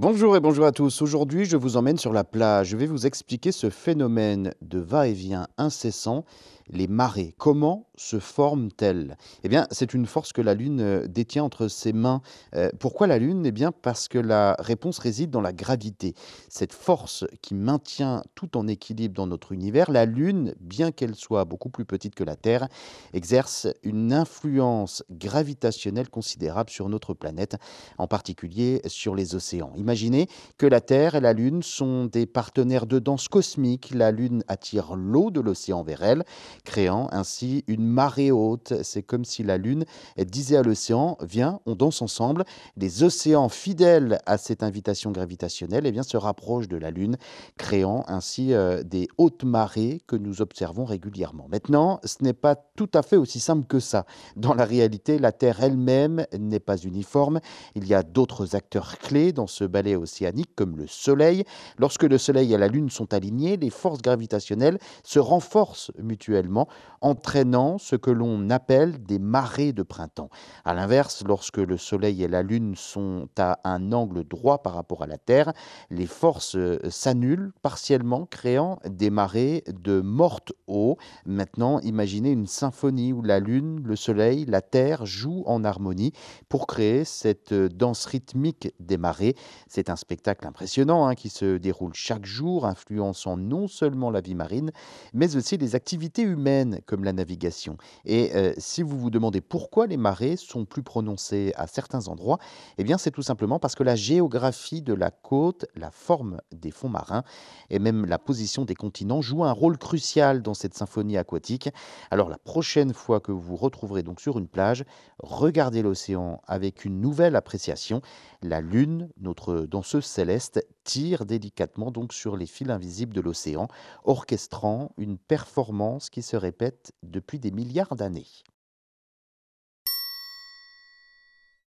Bonjour et bonjour à tous. Aujourd'hui, je vous emmène sur la plage. Je vais vous expliquer ce phénomène de va-et-vient incessant, les marées. Comment se forment-elles? Eh bien, c'est une force que la Lune euh, détient entre ses mains. Euh, pourquoi la Lune? Eh bien, parce que la réponse réside dans la gravité. Cette force qui maintient tout en équilibre dans notre univers, la Lune, bien qu'elle soit beaucoup plus petite que la Terre, exerce une influence gravitationnelle considérable sur notre planète, en particulier sur les océans. Imaginez que la Terre et la Lune sont des partenaires de danse cosmique. La Lune attire l'eau de l'océan vers elle, créant ainsi une marée haute. C'est comme si la Lune disait à l'océan Viens, on danse ensemble. Les océans, fidèles à cette invitation gravitationnelle, eh bien, se rapprochent de la Lune, créant ainsi euh, des hautes marées que nous observons régulièrement. Maintenant, ce n'est pas tout à fait aussi simple que ça. Dans la réalité, la Terre elle-même n'est pas uniforme. Il y a d'autres acteurs clés dans ce océanique, comme le Soleil. Lorsque le Soleil et la Lune sont alignés, les forces gravitationnelles se renforcent mutuellement, entraînant ce que l'on appelle des marées de printemps. A l'inverse, lorsque le Soleil et la Lune sont à un angle droit par rapport à la Terre, les forces euh, s'annulent partiellement, créant des marées de morte eau. Maintenant, imaginez une symphonie où la Lune, le Soleil, la Terre jouent en harmonie pour créer cette euh, danse rythmique des marées. C'est un spectacle impressionnant hein, qui se déroule chaque jour, influençant non seulement la vie marine, mais aussi les activités humaines comme la navigation. Et euh, si vous vous demandez pourquoi les marées sont plus prononcées à certains endroits, eh bien c'est tout simplement parce que la géographie de la côte, la forme des fonds marins et même la position des continents jouent un rôle crucial dans cette symphonie aquatique. Alors la prochaine fois que vous vous retrouverez donc sur une plage, regardez l'océan avec une nouvelle appréciation. La lune, notre danseuse céleste, tire délicatement donc sur les fils invisibles de l'océan, orchestrant une performance qui se répète depuis des milliards d'années.